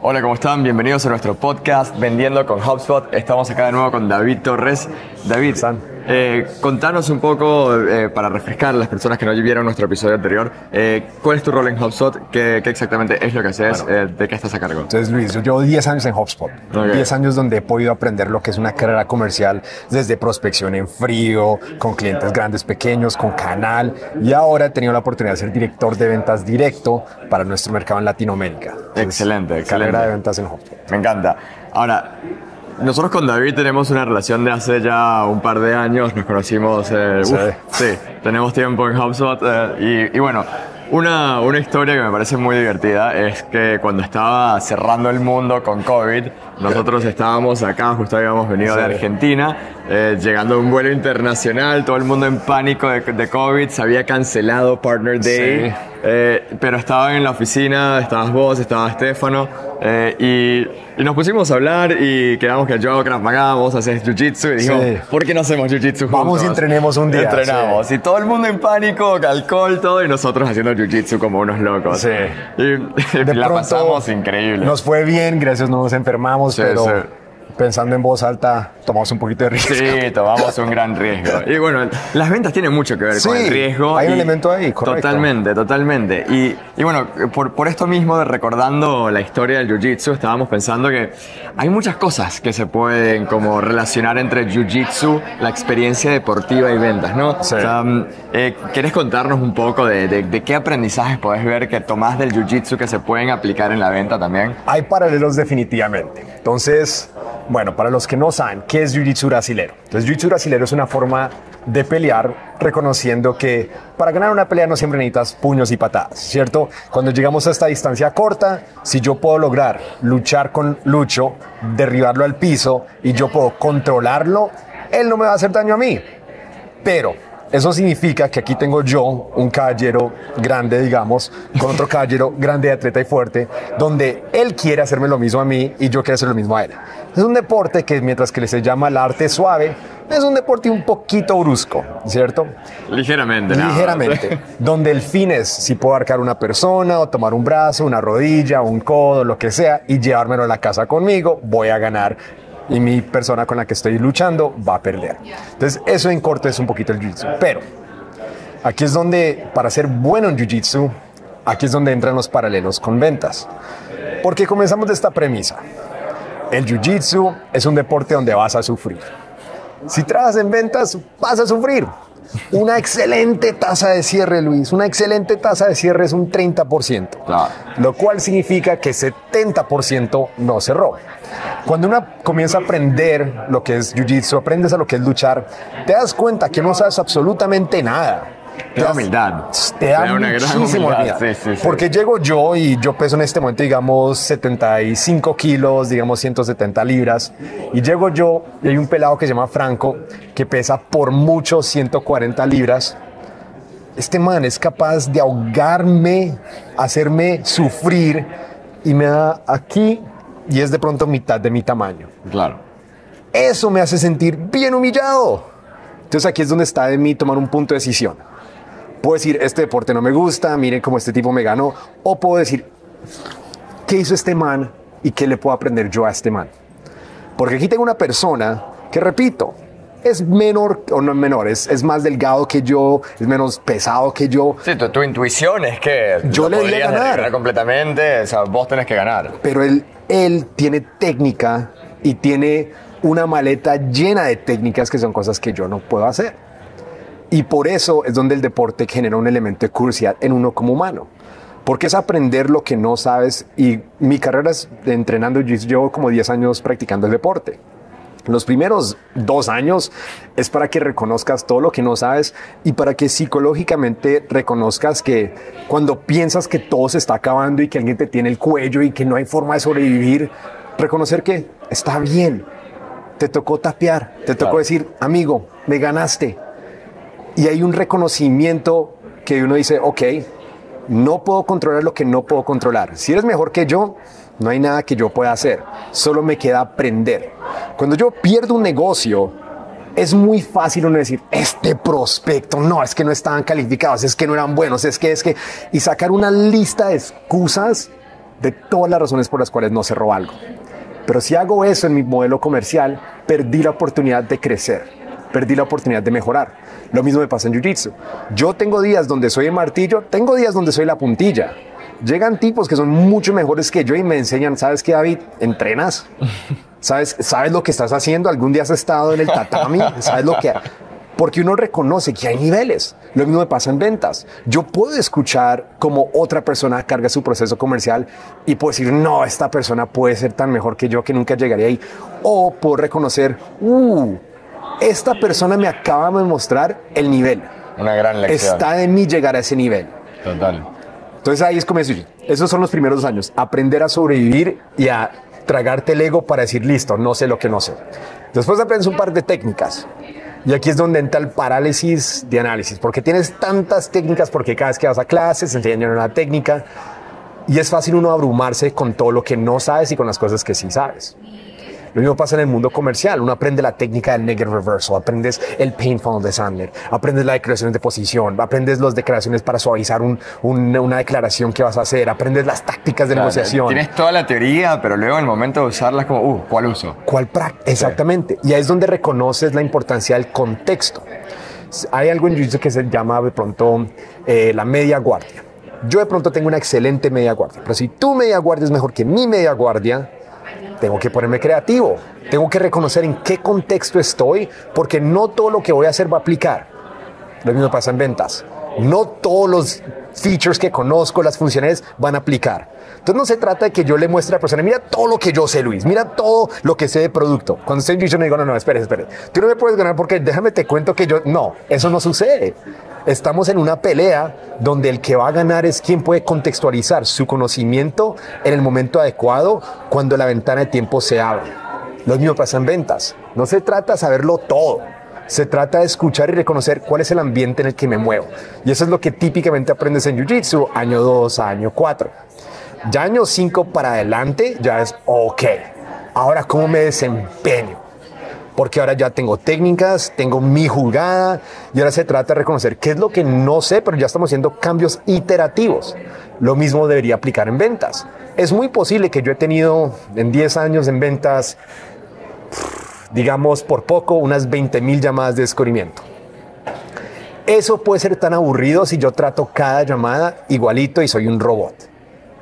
Hola, ¿cómo están? Bienvenidos a nuestro podcast Vendiendo con HubSpot. Estamos acá de nuevo con David Torres. David, eh, contanos un poco, eh, para refrescar a las personas que no vieron nuestro episodio anterior, eh, ¿cuál es tu rol en HubSpot? ¿Qué, qué exactamente es lo que haces? Eh, ¿De qué estás a cargo? Entonces, Luis, yo llevo 10 años en HubSpot. Ok. 10 años donde he podido aprender lo que es una carrera comercial desde prospección en frío, con clientes grandes, pequeños, con canal. Y ahora he tenido la oportunidad de ser director de ventas directo para nuestro mercado en Latinoamérica. Excelente, excelente. Carrera de ventas en HubSpot. Me encanta. Ahora, nosotros con David tenemos una relación de hace ya un par de años, nos conocimos, eh, Sí. uf, sí, tenemos tiempo en HubSpot eh, y, y bueno, una, una historia que me parece muy divertida es que cuando estaba cerrando el mundo con COVID, nosotros estábamos acá, justo habíamos venido de. Argentina, eh, llegando a un vuelo internacional, todo el mundo en pánico de, de COVID, se había cancelado Partner Day. Sí. Eh, pero estaba en la oficina, estabas vos, estaba Estefano, eh, y, y nos pusimos a hablar y quedamos que yo, Krav Maga, vos haces Jiu-Jitsu, y dijimos, Sí. ¿por qué no hacemos Jiu-Jitsu juntos? Vamos y entrenemos un día, Entrenamos, y todo el mundo en pánico, alcohol, todo, y nosotros haciendo Jiu-Jitsu como unos locos. Sí. Y De la pasamos increíble. Nos fue bien, gracias, no nos enfermamos, Sí, pero sí. Pensando en voz alta, tomamos un poquito de riesgo. Sí, tomamos un gran riesgo. Y bueno, las ventas tienen mucho que ver con el riesgo. hay un elemento ahí, correcto. Totalmente, totalmente. Y, y bueno, por, por esto mismo, de recordando la historia del Jiu-Jitsu, estábamos pensando que hay muchas cosas que se pueden como relacionar entre Jiu-Jitsu, la experiencia deportiva y ventas, ¿no? Sí. O sea, mm, eh, ¿Querés contarnos un poco de, de- de qué aprendizajes podés ver que tomás del Jiu-Jitsu que se pueden aplicar en la venta también? Hay paralelos definitivamente. Entonces, bueno, para los que no saben, ¿qué es Jiu-Jitsu brasilero? Entonces, Jiu-Jitsu brasilero es una forma de pelear reconociendo que para ganar una pelea no siempre necesitas puños y patadas, ¿cierto? Cuando llegamos a esta distancia corta, si yo puedo lograr luchar con Lucho, derribarlo al piso y yo puedo controlarlo, él no me va a hacer daño a mí. Pero eso significa que aquí tengo yo un caballero grande, digamos, con otro caballero grande, atleta y fuerte, donde él quiere hacerme lo mismo a mí y yo quiero hacer lo mismo a él. Es un deporte que mientras que se llama el arte suave, es un deporte un poquito brusco, ¿cierto? Ligeramente. Ligeramente. donde el fin es si puedo arcar una persona o tomar un brazo, una rodilla, un codo, lo que sea, y llevármelo a la casa conmigo, voy a ganar. Y mi persona con la que estoy luchando va a perder. Entonces, eso en corto es un poquito el jiu-jitsu. Pero aquí es donde, para ser bueno en jiu-jitsu, aquí es donde entran los paralelos con ventas. Porque comenzamos de esta premisa. El jiu-jitsu es un deporte donde vas a sufrir. Si trabajas en ventas, vas a sufrir. Una excelente tasa de cierre, Luis. Una excelente tasa de cierre es un 30%. Claro. Lo cual significa que 70% no cerró. Cuando uno comienza a aprender lo que es jiu-jitsu, aprendes a lo que es luchar, te das cuenta que no sabes absolutamente nada. Te da humildad. Te da, una gran muchísima humildad, humildad. sí, sí, sí. Porque llego yo y yo peso en este momento, digamos, 75 kilos, digamos 170 libras. Y llego yo y hay un pelado que se llama Franco, que pesa por mucho 140 libras. Este man es capaz de ahogarme, hacerme sufrir y me da aquí y es de pronto mitad de mi tamaño. Claro. Eso me hace sentir bien humillado. Entonces aquí es donde está de mí tomar un punto de decisión. Puedo decir, este deporte no me gusta, miren cómo este tipo me ganó. O puedo decir, ¿qué hizo este man y qué le puedo aprender yo a este man? Porque aquí tengo una persona que, repito, es menor, o no es menor, es, es más delgado que yo, es menos pesado que yo, Sí, tu, tu intuición es que Yo le podrías ganar. completamente, o sea, vos tenés que ganar. pero él, él tiene técnica y tiene una maleta llena de técnicas que son cosas que yo no puedo hacer. Y por eso es donde el deporte genera un elemento de curiosidad en uno como humano. Porque es aprender lo que no sabes. Y mi carrera es entrenando, yo llevo como 10 años practicando el deporte. Los primeros dos años es para que reconozcas todo lo que no sabes y para que psicológicamente reconozcas que cuando piensas que todo se está acabando y que alguien te tiene el cuello y que no hay forma de sobrevivir, reconocer que está bien, te tocó tapear, te tocó Claro. decir, amigo, me ganaste. Y hay un reconocimiento que uno dice, ok, no puedo controlar lo que no puedo controlar. Si eres mejor que yo, no hay nada que yo pueda hacer. Solo me queda aprender. Cuando yo pierdo un negocio, es muy fácil uno decir, este prospecto, no, es que no estaban calificados, es que no eran buenos, es que, es que, y sacar una lista de excusas de todas las razones por las cuales no cerró algo. Pero si hago eso en mi modelo comercial, perdí la oportunidad de crecer, perdí la oportunidad de mejorar. Lo mismo me pasa en Jiu-Jitsu. Yo tengo días donde soy el martillo, tengo días donde soy la puntilla. Llegan tipos que son mucho mejores que yo y me enseñan, ¿sabes qué, David? Entrenas. ¿Sabes, ¿Sabes lo que estás haciendo? ¿Algún día has estado en el tatami? ¿Sabes lo que...? Porque uno reconoce que hay niveles. Lo mismo me pasa en ventas. Yo puedo escuchar cómo otra persona carga su proceso comercial y puedo decir, no, esta persona puede ser tan mejor que yo que nunca llegaría ahí. O puedo reconocer, uh, esta persona me acaba de mostrar el nivel. Una gran lección. Está de mí llegar a ese nivel. Total. Entonces ahí es como eso. Esos son los primeros años. Aprender a sobrevivir y a tragarte el ego para decir, listo, no sé lo que no sé. Después aprendes un par de técnicas. Y aquí es donde entra el parálisis de análisis, porque tienes tantas técnicas, porque cada vez que vas a clases enseñan una técnica y es fácil uno abrumarse con todo lo que no sabes y con las cosas que sí sabes. Lo mismo pasa en el mundo comercial. Uno aprende la técnica del negative reversal, aprendes el pain funnel de Sandler, aprendes la declaración de posición, aprendes las declaraciones para suavizar un, un, una declaración que vas a hacer, aprendes las tácticas de Claro, negociación. Tienes toda la teoría, pero luego en el momento de usarla es como, uh, ¿cuál uso? ¿Cuál práctica? Exactamente. Y ahí es donde reconoces la importancia del contexto. Hay algo en Jiu-Jitsu que se llama de pronto eh, la media guardia. Yo de pronto tengo una excelente media guardia, pero si tu media guardia es mejor que mi media guardia, tengo que ponerme creativo. Tengo que reconocer en qué contexto estoy, porque no todo lo que voy a hacer va a aplicar. Lo mismo pasa en ventas. No todos los features que conozco, las funciones van a aplicar. Entonces no se trata de que yo le muestre a la persona, mira todo lo que yo sé, Luis, mira todo lo que sé de producto. Cuando estoy en Jiu-Jitsu, me digo, no, no, espere, espere. Tú no me puedes ganar porque déjame te cuento que yo, no, eso no sucede. Estamos en una pelea donde el que va a ganar es quien puede contextualizar su conocimiento en el momento adecuado cuando la ventana de tiempo se abre. Lo mismo pasa en ventas. No se trata de saberlo todo. Se trata de escuchar y reconocer cuál es el ambiente en el que me muevo. Y eso es lo que típicamente aprendes en Jiu-Jitsu, año 2 a año 4. Ya año 5 para adelante, ya es ok. Ahora, ¿cómo me desempeño? Porque ahora ya tengo técnicas, tengo mi jugada y ahora se trata de reconocer qué es lo que no sé, pero ya estamos haciendo cambios iterativos. Lo mismo debería aplicar en ventas. Es muy posible que yo he tenido en 10 años en ventas digamos por poco, unas 20 mil llamadas de descubrimiento. Eso puede ser tan aburrido si yo trato cada llamada igualito y soy un robot.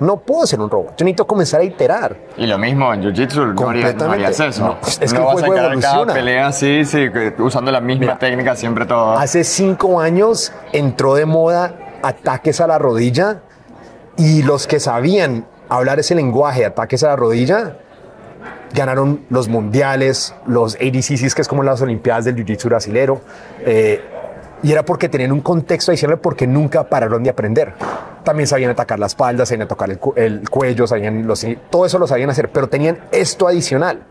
No puedo ser un robot. Yo necesito comenzar a iterar. Y lo mismo en Jiu-Jitsu, no, haría- no harías eso. No, es que el no vas a encarar cada evoluciona. pelea así, sí, usando la misma Mira, técnica siempre todo. Hace cinco años entró de moda ataques a la rodilla y los que sabían hablar ese lenguaje, ataques a la rodilla, ganaron los mundiales, los ADCCs, que es como las Olimpiadas del Jiu-Jitsu brasilero. eh, y era porque tenían un contexto adicional porque nunca pararon de aprender. También sabían atacar la espalda, sabían tocar el, cu- el cuello, sabían los, todo eso lo sabían hacer, pero tenían esto adicional.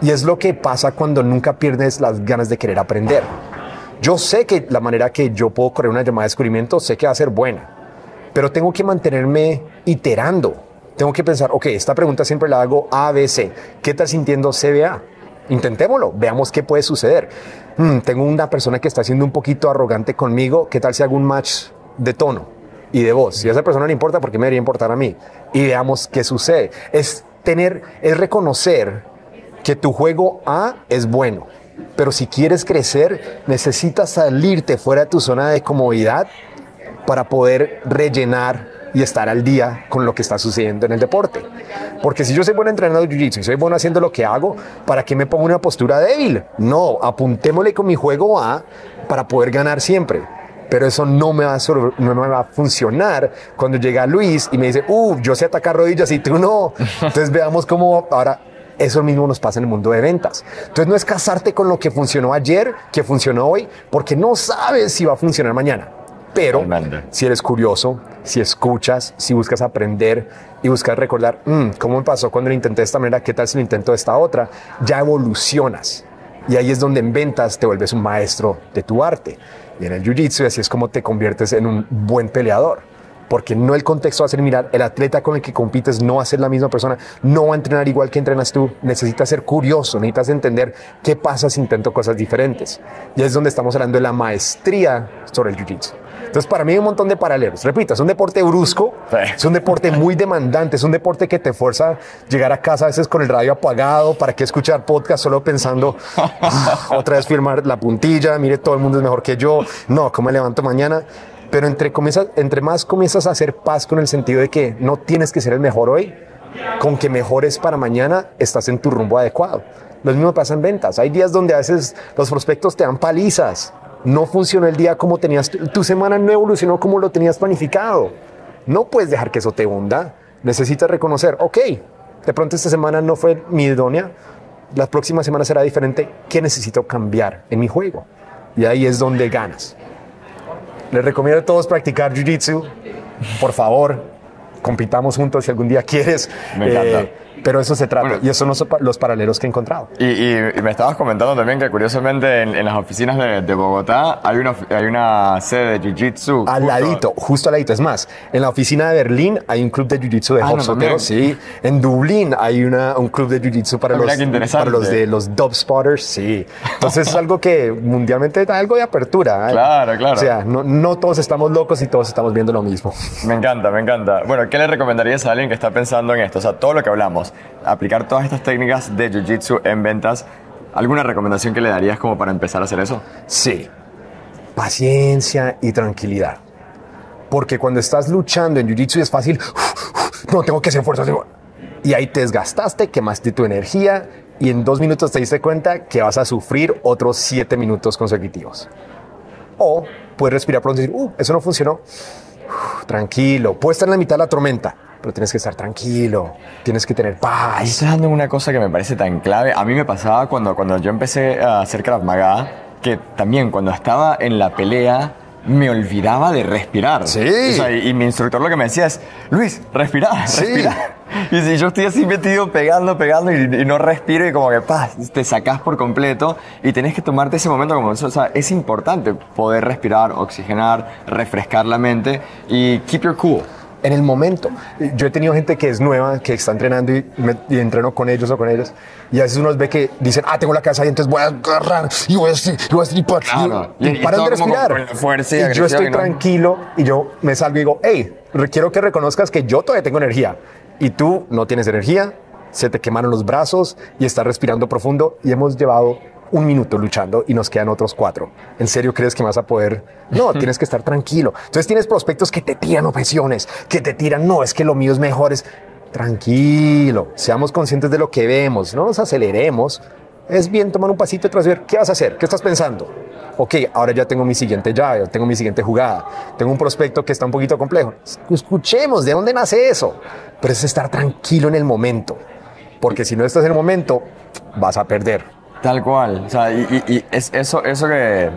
Y es lo que pasa cuando nunca pierdes las ganas de querer aprender. Yo sé que la manera que yo puedo correr una llamada de descubrimiento, sé que va a ser buena, pero tengo que mantenerme iterando. Tengo que pensar, ok, esta pregunta siempre la hago A, B, C. ¿Qué estás sintiendo CBA? Intentémoslo, veamos qué puede suceder. Hmm, tengo una persona que está siendo un poquito arrogante conmigo. ¿Qué tal si hago un match de tono y de voz? Si a esa persona le importa, ¿por qué me debería importar a mí? Y veamos qué sucede. Es tener, es reconocer que tu juego A es bueno, pero si quieres crecer, necesitas salirte fuera de tu zona de comodidad para poder rellenar y estar al día con lo que está sucediendo en el deporte. Porque si yo soy bueno entrenando jiu-jitsu y soy bueno haciendo lo que hago, ¿para qué me pongo una postura débil? No, apuntémosle con mi juego A para poder ganar siempre. Pero eso no me va a, sobre- no me va a funcionar cuando llega Luis y me dice, uh, yo sé atacar rodillas y tú no. Entonces veamos cómo ahora eso mismo nos pasa en el mundo de ventas. Entonces no es casarte con lo que funcionó ayer, que funcionó hoy, porque no sabes si va a funcionar mañana. Pero si eres curioso, si escuchas, si buscas aprender y buscas recordar, "Mm, ¿cómo me pasó cuando lo intenté de esta manera? ¿Qué tal si lo intento de esta otra? Ya evolucionas. Y ahí es donde en ventas te vuelves un maestro de tu arte. Y en el jiu-jitsu así es como te conviertes en un buen peleador. Porque no el contexto va a ser mirar, el atleta con el que compites no va a ser la misma persona, no va a entrenar igual que entrenas tú, necesitas ser curioso, necesitas entender qué pasa si intento cosas diferentes. Y es donde estamos hablando de la maestría sobre el Jiu-Jitsu. Entonces, para mí hay un montón de paralelos. Repito, es un deporte brusco, es un deporte muy demandante, es un deporte que te fuerza a llegar a casa a veces con el radio apagado, para qué escuchar podcast solo pensando, "Ah, otra vez firmar la puntilla, mire, todo el mundo es mejor que yo, no, ¿cómo me levanto mañana? Pero entre, comienzas, entre más comienzas a hacer paz con el sentido de que no tienes que ser el mejor hoy, con que mejores para mañana, estás en tu rumbo adecuado. Lo mismo pasa en ventas. Hay días donde a veces los prospectos te dan palizas. No funcionó el día como tenías, tu, semana no evolucionó como lo tenías planificado. No puedes dejar que eso te hunda. Necesitas reconocer, ok, de pronto esta semana no fue mi idónea, la próxima semana será diferente. ¿Qué necesito cambiar en mi juego? Y ahí es donde ganas. Les recomiendo a todos practicar Jiu-Jitsu. Por favor, compitamos juntos si algún día quieres. Eh, Me encanta. Pero eso se trata. Bueno. y esos son los, los paralelos que he encontrado. Y, y- y me estabas comentando también que curiosamente en, en las oficinas de, de Bogotá hay una, hay una sede de Jiu-Jitsu. Al justo- ladito, justo al ladito. Es más, en la oficina de Berlín hay un club de jiu-jitsu de Ah, no. Sí. En Dublín hay una, un club de jiu-jitsu para, Ah, los, para los de los dub spotters. Sí. Entonces es algo que mundialmente da algo de apertura. ¿eh? Claro, claro. O sea, no, no todos estamos locos y todos estamos viendo lo mismo. Me encanta, me encanta. Bueno, ¿qué le recomendarías a alguien que está pensando en esto? O sea, todo lo que hablamos, aplicar todas estas técnicas de Jiu-Jitsu en ventas. ¿Alguna recomendación que le darías como para empezar a hacer eso? Sí. Paciencia y tranquilidad. Porque cuando estás luchando en Jiu-Jitsu es fácil, no tengo que hacer fuerza. Y ahí te desgastaste, quemaste tu energía y en dos minutos te diste cuenta que vas a sufrir otros siete minutos consecutivos. O puedes respirar pronto y decir, uh, eso no funcionó. Uf, tranquilo, puedes estar en la mitad de la tormenta, pero tienes que estar tranquilo, tienes que tener Ahí paz. estás dando una cosa que me parece tan clave. A mí me pasaba cuando, cuando yo empecé a hacer Krav Maga, que también cuando estaba en la pelea me olvidaba de respirar. Sí. O sea, y, y mi instructor lo que me decía es, Luis, respira, Sí. respira. Y si yo estoy así metido pegando, pegando y, y no respiro y como que paz, te sacás por completo y tenés que tomarte ese momento como eso. O sea, es importante poder respirar, oxigenar, refrescar la mente y keep your cool. en el momento. Yo he tenido gente que es nueva, que está entrenando y, me- y entreno con ellos o con ellos. Y a veces uno ve que dicen, ah, tengo la cabeza ahí, entonces voy a agarrar y voy a, decir- y voy a stripar. Claro. Y, Y- y paran de respirar. fuerza y y yo estoy y no- tranquilo y yo me salgo y digo, hey, quiero que reconozcas que yo todavía tengo energía. Y tú no tienes energía, se te quemaron los brazos y estás respirando profundo y hemos llevado un minuto luchando y nos quedan otros cuatro. ¿En serio crees que vas a poder? No, tienes que estar tranquilo. Entonces tienes prospectos que te tiran objeciones, que te tiran, no, es que lo mío es mejor. Es tranquilo, seamos conscientes de lo que vemos, no nos aceleremos. Es bien tomar un pasito tras ver, ¿qué vas a hacer? ¿Qué estás pensando? Ok, ahora ya tengo mi siguiente llave, tengo mi siguiente jugada, tengo un prospecto que está un poquito complejo. Escuchemos, ¿de dónde nace eso? Pero es estar tranquilo en el momento, porque si no estás en el momento, vas a perder. Tal cual. O sea, y, y- es eso, eso que.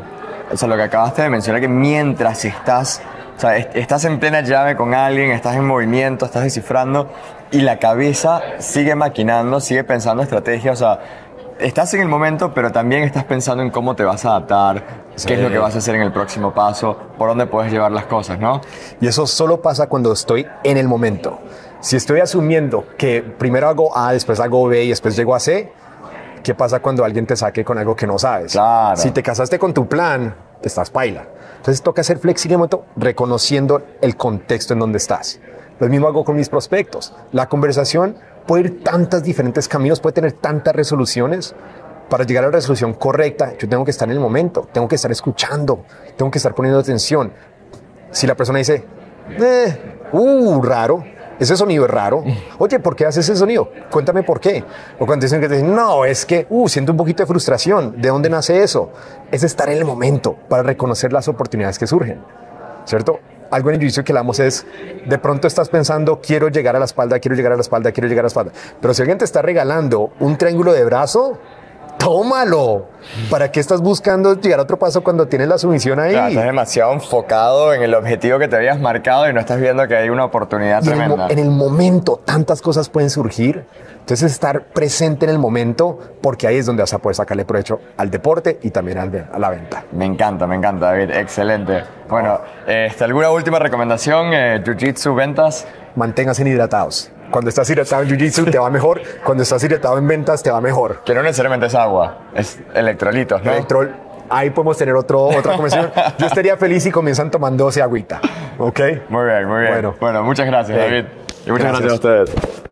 O sea, lo que acabaste de mencionar, que mientras estás. O sea, est- estás en plena llave con alguien, estás en movimiento, estás descifrando y la cabeza sigue maquinando, sigue pensando estrategia. O sea, estás en el momento, pero también estás pensando en cómo te vas a adaptar, qué es lo que vas a hacer en el próximo paso, por dónde puedes llevar las cosas, ¿no? Y eso solo pasa cuando estoy en el momento. Si estoy asumiendo que primero hago A, después hago B y después llego a C, ¿qué pasa cuando alguien te saque con algo que no sabes? Claro. Si te casaste con tu plan, te estás paila. Entonces toca ser flexible reconociendo el contexto en donde estás. Lo mismo hago con mis prospectos. La conversación puede ir tantos diferentes caminos, puede tener tantas resoluciones. Para llegar a la resolución correcta, yo tengo que estar en el momento, tengo que estar escuchando, tengo que estar poniendo atención. Si la persona dice, eh, uh, raro, ese sonido es raro. Oye, ¿por qué haces ese sonido? Cuéntame por qué. O cuando dicen que te dicen, no, es que, uh, siento un poquito de frustración. ¿De dónde nace eso? Es estar en el momento para reconocer las oportunidades que surgen. ¿Cierto? Algo en el juicio que hablamos es, de pronto estás pensando, quiero llegar a la espalda, quiero llegar a la espalda, quiero llegar a la espalda. Pero si alguien te está regalando un triángulo de brazo, tómalo. ¿Para qué estás buscando llegar a otro paso cuando tienes la sumisión ahí? Claro, estás demasiado enfocado en el objetivo que te habías marcado y no estás viendo que hay una oportunidad Y en el, mo- tremenda. en el momento tantas cosas pueden surgir. Entonces estar presente en el momento porque ahí es donde vas a poder sacarle provecho al deporte y también al a la venta. Me encanta, me encanta, David. Excelente. Bueno, este, ¿alguna última recomendación? Eh, Jiu-Jitsu, ventas. Manténganse hidratados. Cuando estás hidratado en Jiu-Jitsu te va mejor. Cuando estás hidratado en ventas te va mejor. Que no necesariamente es agua, es electrolitos, ¿no? Electrol, ahí podemos tener otro, otra conversación. Yo estaría feliz si comienzan tomándose agüita. ¿Ok? Muy bien, muy bien. Bueno. Bueno, muchas gracias, David. Y muchas gracias. gracias a ustedes.